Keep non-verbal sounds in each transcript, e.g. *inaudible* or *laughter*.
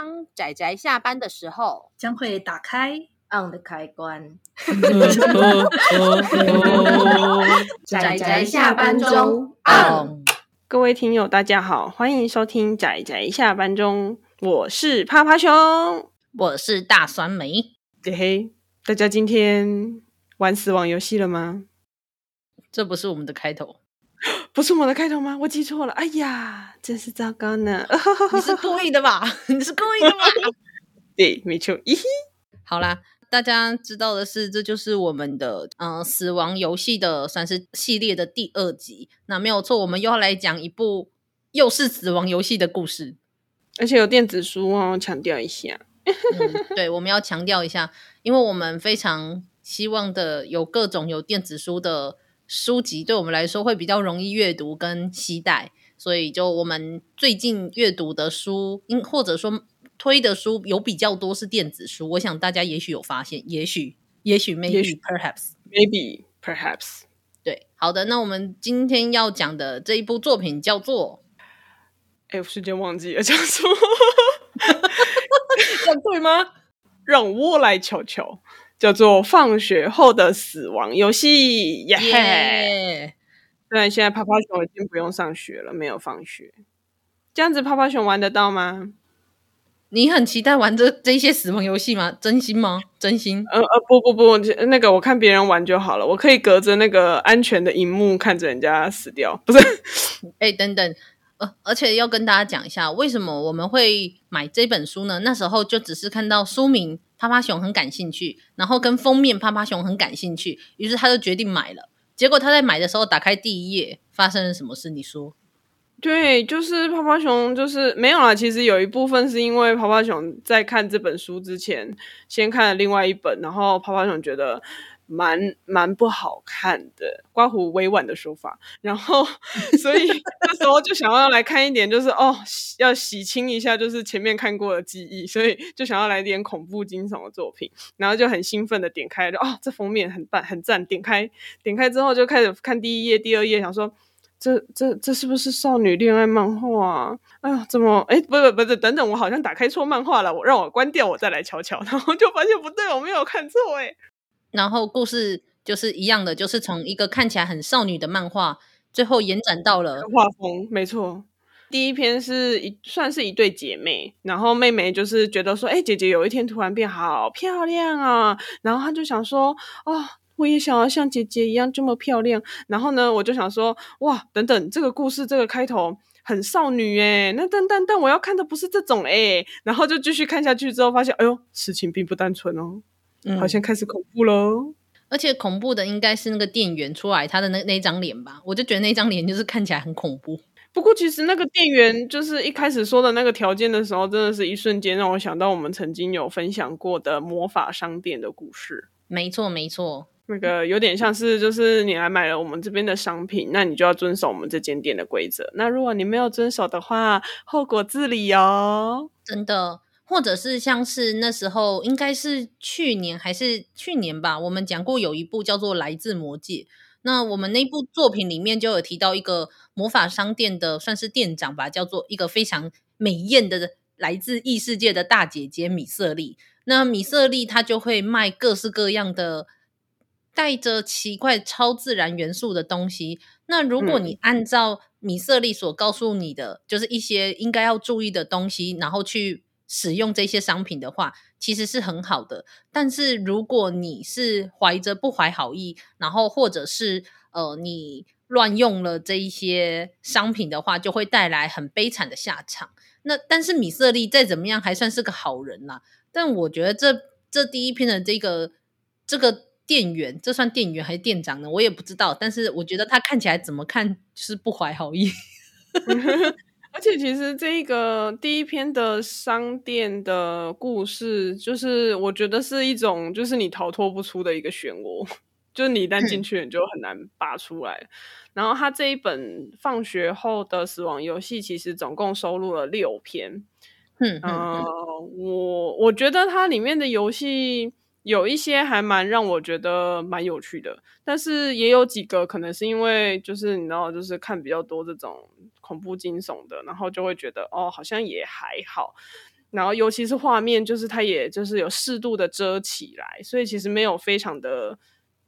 当仔仔下班的时候，将会打开 on 的开关。*laughs* 仔仔下班中 on。各位听友，大家好，欢迎收听仔仔下班中，我是趴趴熊，我是大酸梅。嘿嘿，大家今天玩死亡游戏了吗？这不是我们的开头。不是我的开头吗？我记错了，哎呀，真是糟糕呢！*laughs* 你是故意的吧？*laughs* 你是故意的吗？*laughs* 对，没错。咦，好啦，大家知道的是，这就是我们的嗯、呃、死亡游戏的算是系列的第二集。那没有错，我们又要来讲一部又是死亡游戏的故事，而且有电子书哦，强调一下。嗯，对，我们要强调一下，因为我们非常希望的有各种有电子书的。书籍对我们来说会比较容易阅读跟期待，所以就我们最近阅读的书，因或者说推的书有比较多是电子书。我想大家也许有发现，也许，也许，maybe，perhaps，maybe，perhaps。对，好的，那我们今天要讲的这一部作品叫做……哎，我瞬间忘记了叫做，*laughs* 这样对吗？让我来瞧瞧。叫做放学后的死亡游戏，耶、yeah! 虽然现在泡泡熊已经不用上学了，没有放学，这样子泡泡熊玩得到吗？你很期待玩这这些死亡游戏吗？真心吗？真心？呃呃，不不不，那个我看别人玩就好了，我可以隔着那个安全的荧幕看着人家死掉，不是？*laughs* 哎、欸，等等，呃，而且要跟大家讲一下，为什么我们会买这本书呢？那时候就只是看到书名。趴趴熊很感兴趣，然后跟封面趴趴熊很感兴趣，于是他就决定买了。结果他在买的时候打开第一页，发生了什么事？你说？对，就是趴趴熊，就是没有啦。其实有一部分是因为趴趴熊在看这本书之前，先看了另外一本，然后趴趴熊觉得。蛮蛮不好看的，刮胡委婉的说法，然后所以那时候就想要来看一点，就是哦，要洗清一下，就是前面看过的记忆，所以就想要来点恐怖惊悚的作品，然后就很兴奋的点开，就哦，这封面很棒，很赞，点开点开之后就开始看第一页、第二页，想说这这这是不是少女恋爱漫画啊？哎呀，怎么哎，不不不是，等等，我好像打开错漫画了，我让我关掉，我再来瞧瞧，*laughs* 然后就发现不对，我没有看错，哎。然后故事就是一样的，就是从一个看起来很少女的漫画，最后延展到了画风。没错，第一篇是一算是一对姐妹，然后妹妹就是觉得说，哎，姐姐有一天突然变好漂亮啊，然后她就想说，哦，我也想要像姐姐一样这么漂亮。然后呢，我就想说，哇，等等，这个故事这个开头很少女诶，那但但但我要看的不是这种诶，然后就继续看下去之后，发现，哎呦，事情并不单纯哦。嗯，好像开始恐怖喽，而且恐怖的应该是那个店员出来他的那那张脸吧，我就觉得那张脸就是看起来很恐怖。不过其实那个店员就是一开始说的那个条件的时候，真的是一瞬间让我想到我们曾经有分享过的魔法商店的故事。没错没错，那个有点像是就是你来买了我们这边的商品，那你就要遵守我们这间店的规则。那如果你没有遵守的话，后果自理哦。真的。或者是像是那时候，应该是去年还是去年吧，我们讲过有一部叫做《来自魔界》。那我们那部作品里面就有提到一个魔法商店的，算是店长吧，叫做一个非常美艳的来自异世界的大姐姐米瑟莉。那米瑟莉她就会卖各式各样的带着奇怪超自然元素的东西。那如果你按照米瑟莉所告诉你的，就是一些应该要注意的东西，然后去。使用这些商品的话，其实是很好的。但是如果你是怀着不怀好意，然后或者是呃你乱用了这一些商品的话，就会带来很悲惨的下场。那但是米瑟利再怎么样还算是个好人啦。但我觉得这这第一篇的这个这个店员，这算店员还是店长呢？我也不知道。但是我觉得他看起来怎么看是不怀好意。*laughs* 而且其实这一个第一篇的商店的故事，就是我觉得是一种，就是你逃脱不出的一个漩涡，就是你一旦进去，你就很难拔出来。嗯、然后他这一本放学后的死亡游戏，其实总共收录了六篇。嗯嗯，呃、我我觉得它里面的游戏。有一些还蛮让我觉得蛮有趣的，但是也有几个可能是因为就是你知道，就是看比较多这种恐怖惊悚的，然后就会觉得哦，好像也还好。然后尤其是画面，就是它也就是有适度的遮起来，所以其实没有非常的。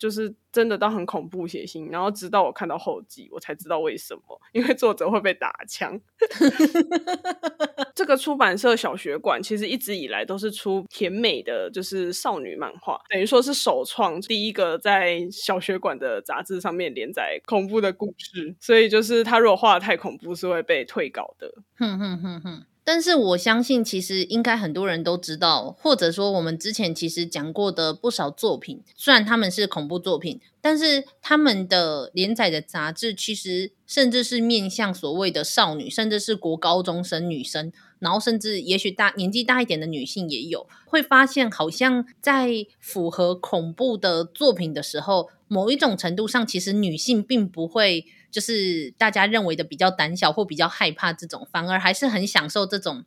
就是真的到很恐怖血腥，然后直到我看到后记，我才知道为什么，因为作者会被打枪。*laughs* 这个出版社小学馆其实一直以来都是出甜美的，就是少女漫画，等于说是首创第一个在小学馆的杂志上面连载恐怖的故事，所以就是他如果画得太恐怖，是会被退稿的。哼哼哼哼。但是我相信，其实应该很多人都知道，或者说我们之前其实讲过的不少作品，虽然他们是恐怖作品，但是他们的连载的杂志其实甚至是面向所谓的少女，甚至是国高中生女生，然后甚至也许大年纪大一点的女性也有，会发现好像在符合恐怖的作品的时候，某一种程度上，其实女性并不会。就是大家认为的比较胆小或比较害怕这种，反而还是很享受这种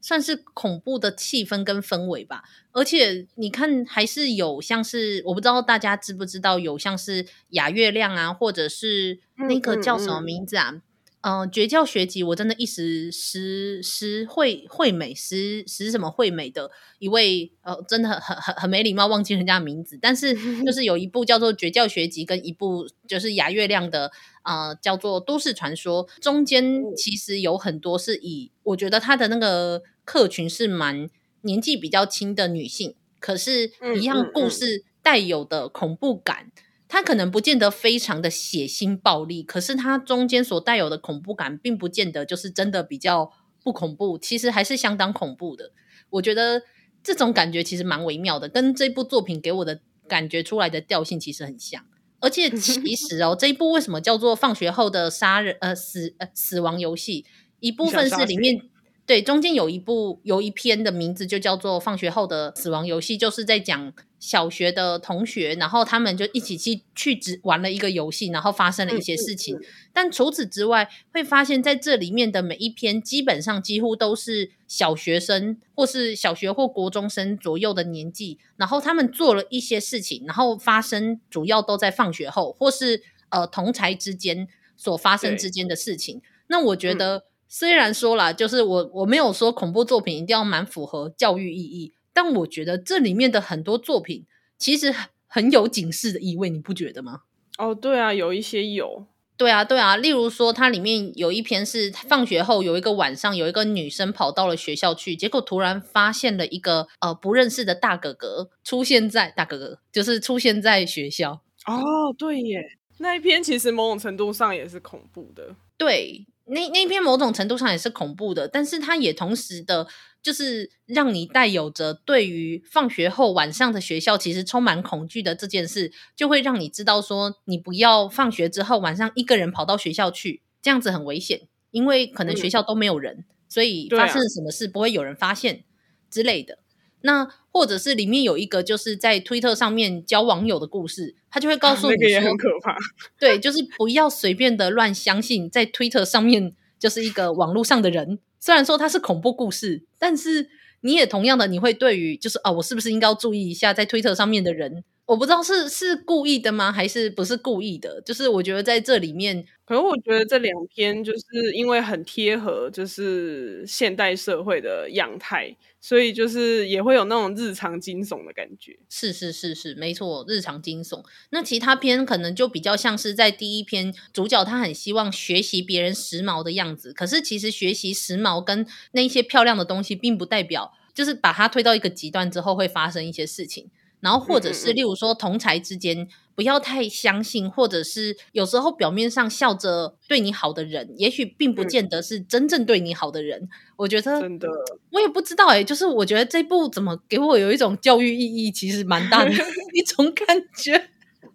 算是恐怖的气氛跟氛围吧。而且你看，还是有像是我不知道大家知不知道，有像是雅月亮啊，或者是那个叫什么名字啊？嗯嗯嗯嗯、呃，绝教学籍，我真的一时时时惠惠美时时什么惠美的一位，呃，真的很很很很没礼貌，忘记人家的名字。但是就 *laughs* 是有一部叫做《绝教学籍》，跟一部就是牙月亮的，呃，叫做《都市传说》，中间其实有很多是以我觉得他的那个客群是蛮年纪比较轻的女性，可是一样故事带有的恐怖感。它可能不见得非常的血腥暴力，可是它中间所带有的恐怖感，并不见得就是真的比较不恐怖，其实还是相当恐怖的。我觉得这种感觉其实蛮微妙的，跟这部作品给我的感觉出来的调性其实很像。而且其实哦，这一部为什么叫做放学后的杀人呃死呃死亡游戏？一部分是里面。对，中间有一部有一篇的名字就叫做《放学后的死亡游戏》，就是在讲小学的同学，然后他们就一起去去只玩了一个游戏，然后发生了一些事情。但除此之外，会发现在这里面的每一篇基本上几乎都是小学生或是小学或国中生左右的年纪，然后他们做了一些事情，然后发生主要都在放学后或是呃同才之间所发生之间的事情。那我觉得。嗯虽然说啦，就是我我没有说恐怖作品一定要蛮符合教育意义，但我觉得这里面的很多作品其实很有警示的意味，你不觉得吗？哦，对啊，有一些有，对啊，对啊，例如说它里面有一篇是放学后有一个晚上，有一个女生跑到了学校去，结果突然发现了一个呃不认识的大哥哥出现在大哥哥就是出现在学校。哦，对耶，那一篇其实某种程度上也是恐怖的，对。那那篇某种程度上也是恐怖的，但是它也同时的，就是让你带有着对于放学后晚上的学校其实充满恐惧的这件事，就会让你知道说，你不要放学之后晚上一个人跑到学校去，这样子很危险，因为可能学校都没有人，嗯、所以发生了什么事不会有人发现之类的。那或者是里面有一个就是在推特上面交网友的故事，他就会告诉你说，啊，那个也很可怕。*laughs* 对，就是不要随便的乱相信在推特上面就是一个网络上的人。虽然说他是恐怖故事，但是你也同样的你会对于就是哦，我是不是应该要注意一下在推特上面的人？我不知道是是故意的吗，还是不是故意的？就是我觉得在这里面，可能我觉得这两篇就是因为很贴合，就是现代社会的样态，所以就是也会有那种日常惊悚的感觉。是是是是，没错，日常惊悚。那其他篇可能就比较像是在第一篇，主角他很希望学习别人时髦的样子，可是其实学习时髦跟那些漂亮的东西，并不代表就是把它推到一个极端之后会发生一些事情。然后，或者是例如说，同才之间不要太相信，或者是有时候表面上笑着对你好的人，也许并不见得是真正对你好的人。我觉得真的，我也不知道哎，就是我觉得这部怎么给我有一种教育意义，其实蛮大的一种 *laughs* 感觉。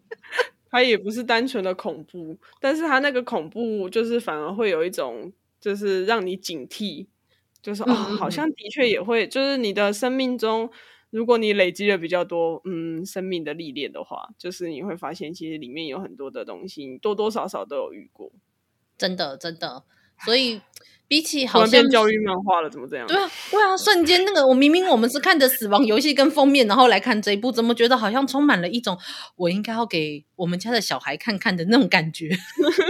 *laughs* 它也不是单纯的恐怖，但是它那个恐怖就是反而会有一种，就是让你警惕，就是哦，好像的确也会，就是你的生命中。如果你累积了比较多嗯生命的历练的话，就是你会发现其实里面有很多的东西，你多多少少都有遇过。真的真的，所以比起好像变教育漫画了，怎么这样？对啊，对啊，瞬间那个我明明我们是看着死亡游戏跟封面，然后来看这一部，怎么觉得好像充满了一种我应该要给我们家的小孩看看的那种感觉？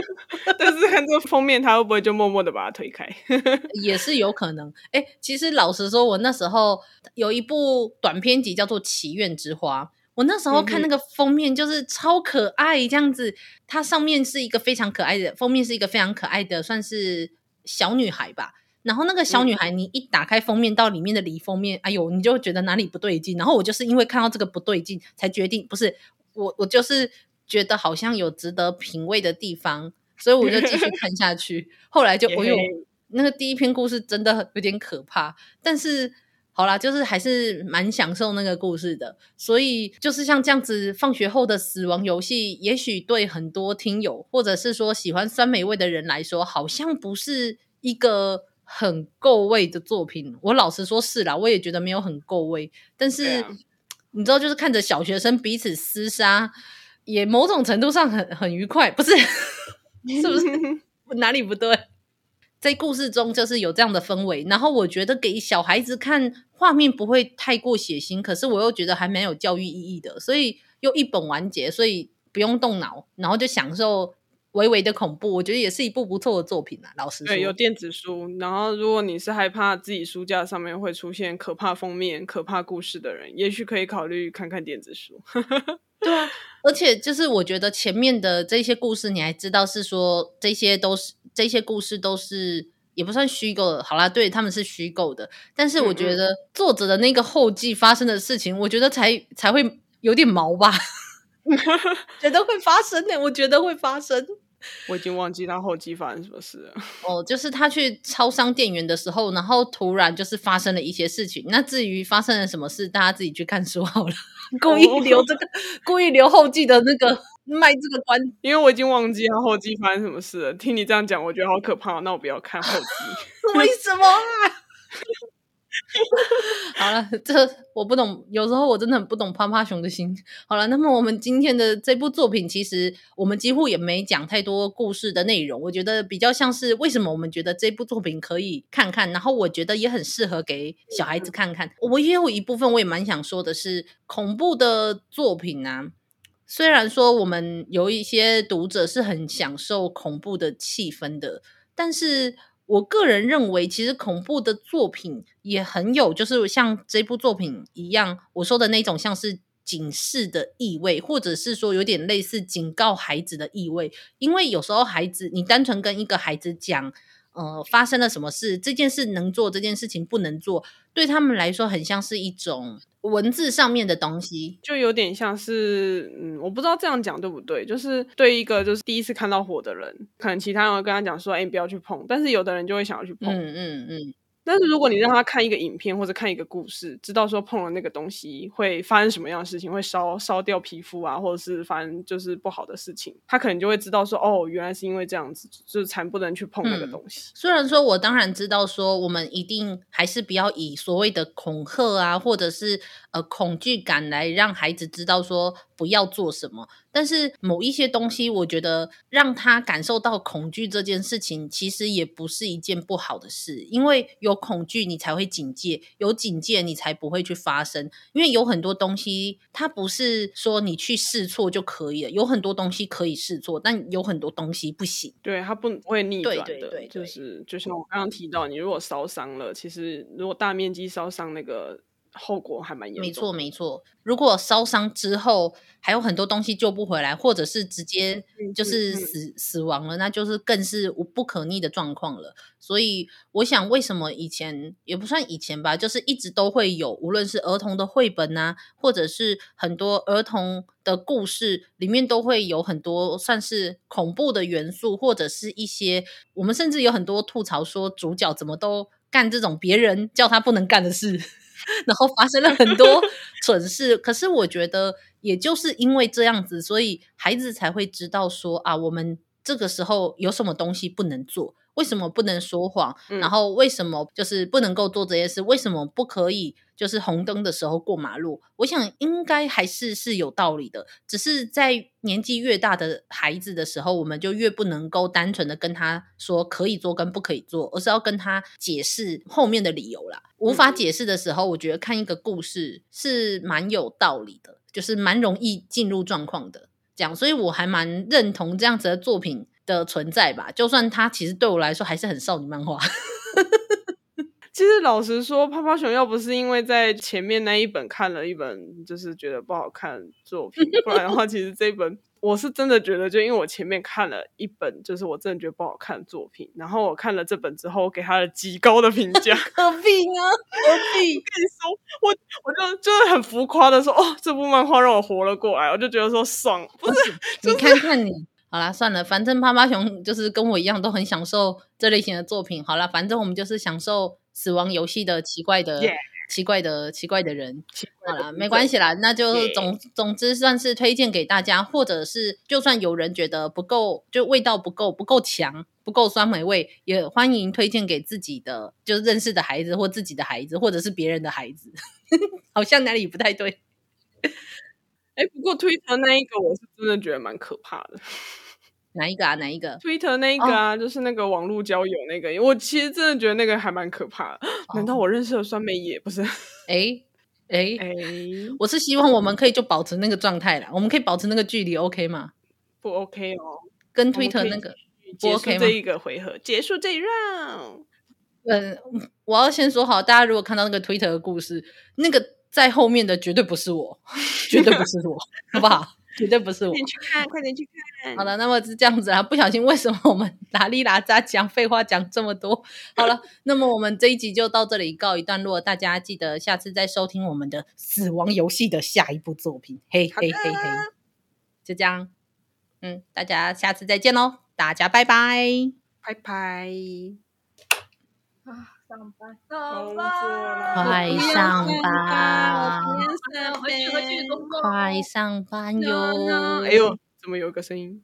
*laughs* 但是看这个封面，他会不会就默默的把它推开？*laughs* 也是有可能。哎，其实老实说，我那时候有一部短篇集叫做《祈愿之花》，我那时候看那个封面就是超可爱，这样子，它上面是一个非常可爱的封面，是一个非常可爱的，算是。小女孩吧，然后那个小女孩，你一打开封面到里面的里封面，嗯、哎呦，你就觉得哪里不对劲。然后我就是因为看到这个不对劲，才决定不是我，我就是觉得好像有值得品味的地方，所以我就继续看下去。后来就我有那个第一篇故事真的有点可怕，但是。好啦，就是还是蛮享受那个故事的，所以就是像这样子，放学后的死亡游戏，也许对很多听友或者是说喜欢酸梅味的人来说，好像不是一个很够味的作品。我老实说，是啦，我也觉得没有很够味。但是你知道，就是看着小学生彼此厮杀，也某种程度上很很愉快，不是？*laughs* 是不是？*laughs* 哪里不对？在故事中就是有这样的氛围，然后我觉得给小孩子看画面不会太过血腥，可是我又觉得还蛮有教育意义的，所以又一本完结，所以不用动脑，然后就享受微微的恐怖，我觉得也是一部不错的作品啊。老实说，对，有电子书，然后如果你是害怕自己书架上面会出现可怕封面、可怕故事的人，也许可以考虑看看电子书。*laughs* 对啊，而且就是我觉得前面的这些故事，你还知道是说这些都是。这些故事都是也不算虚构的，好啦，对，他们是虚构的，但是我觉得作者的那个后记发生的事情，我觉得才才会有点毛吧，*laughs* 觉得会发生呢、欸，我觉得会发生。我已经忘记他后记发生什么事了。*laughs* 哦，就是他去超商店员的时候，然后突然就是发生了一些事情。那至于发生了什么事，大家自己去看书好了。*laughs* 故意留这个，故意留后记的那个。卖这个关，因为我已经忘记他后记发生什么事了。听你这样讲，我觉得好可怕。那我不要看后记。*laughs* 为什么啊？*laughs* 好了，这我不懂。有时候我真的很不懂趴趴熊的心。好了，那么我们今天的这部作品，其实我们几乎也没讲太多故事的内容。我觉得比较像是为什么我们觉得这部作品可以看看，然后我觉得也很适合给小孩子看看。我也有一部分我也蛮想说的是，恐怖的作品啊。虽然说我们有一些读者是很享受恐怖的气氛的，但是我个人认为，其实恐怖的作品也很有，就是像这部作品一样，我说的那种像是警示的意味，或者是说有点类似警告孩子的意味。因为有时候孩子，你单纯跟一个孩子讲，呃，发生了什么事，这件事能做，这件事情不能做，对他们来说很像是一种。文字上面的东西，就有点像是，嗯，我不知道这样讲对不对，就是对一个就是第一次看到火的人，可能其他人会跟他讲说，哎，你不要去碰，但是有的人就会想要去碰，嗯嗯嗯。嗯但是如果你让他看一个影片或者看一个故事，知道说碰了那个东西会发生什么样的事情，会烧烧掉皮肤啊，或者是发生就是不好的事情，他可能就会知道说，哦，原来是因为这样子，就是才不能去碰那个东西。嗯，虽然说我当然知道说，我们一定还是不要以所谓的恐吓啊，或者是呃恐惧感来让孩子知道说不要做什么。但是某一些东西，我觉得让他感受到恐惧这件事情，其实也不是一件不好的事。因为有恐惧，你才会警戒；有警戒，你才不会去发生。因为有很多东西，它不是说你去试错就可以了。有很多东西可以试错，但有很多东西不行。对，它不会逆转的。对对对，就是就像我刚刚提到，你如果烧伤了，其实如果大面积烧伤那个。后果还蛮严重。没错，没错。如果烧伤之后还有很多东西救不回来，或者是直接就是死、嗯嗯、死亡了，那就是更是无不可逆的状况了。所以，我想为什么以前也不算以前吧，就是一直都会有，无论是儿童的绘本啊，或者是很多儿童的故事里面，都会有很多算是恐怖的元素，或者是一些我们甚至有很多吐槽说主角怎么都干这种别人叫他不能干的事。*laughs* 然后发生了很多蠢事，可是我觉得，也就是因为这样子，所以孩子才会知道说啊，我们这个时候有什么东西不能做？为什么不能说谎？嗯、然后为什么就是不能够做这些事？为什么不可以就是红灯的时候过马路？我想应该还是是有道理的，只是在年纪越大的孩子的时候，我们就越不能够单纯的跟他说可以做跟不可以做，而是要跟他解释后面的理由啦。无法解释的时候，我觉得看一个故事是蛮有道理的，就是蛮容易进入状况的。这样，所以我还蛮认同这样子的作品的存在吧，就算它其实对我来说还是很少女漫画。*laughs* 其实老实说，泡泡熊要不是因为在前面那一本看了一本就是觉得不好看作品，不然的话，其实这本我是真的觉得，就因为我前面看了一本就是我真的觉得不好看的作品，然后我看了这本之后，我给他了极高的评价。*laughs* 何必呢？*laughs* 何必？我跟你说，我我就就是很浮夸的说，哦，这部漫画让我活了过来，我就觉得说爽。不是，*laughs* 你看看你。好啦，算了，反正趴趴熊就是跟我一样都很享受这类型的作品。好啦，反正我们就是享受死亡游戏的奇怪的.奇怪的、奇怪的人。好啦，没关系啦，那就总、总之算是推荐给大家，或者是就算有人觉得不够，就味道不够、不够强、不够酸梅味，也欢迎推荐给自己的，就是认识的孩子或自己的孩子，或者是别人的孩子。*laughs* 好像哪里不太对。哎，不过 Twitter 那一个我是真的觉得蛮可怕的。哪一个啊？哪一个？Twitter 那一个啊，哦、就是那个网络交友那个。我其实真的觉得那个还蛮可怕的。难道我认识的酸梅也不是？哎哎哎！我是希望我们可以就保持那个状态啦，我们可以保持那个距离，OK 吗？不 OK 哦，跟 Twitter 那个不 OK 吗？这一个回合结束这一 round。嗯，我要先说好，大家如果看到那个 Twitter 的故事，那个。在后面的绝对不是我，绝对不是我，好不好？绝对不是我。快点去看，快点去看。好了，那么是这样子啊。不小心，为什么我们 *laughs* 拉里拉扎讲废话讲这么多？好了，那么我们这一集就到这里告一段落。大家记得下次再收听我们的《死亡游戏》的下一部作品。嘿嘿嘿嘿，就这样。嗯，大家下次再见喽！大家拜拜，拜拜。上班，上班，快上班！回去，回去，快上班哟！哎呦，怎么有个声音？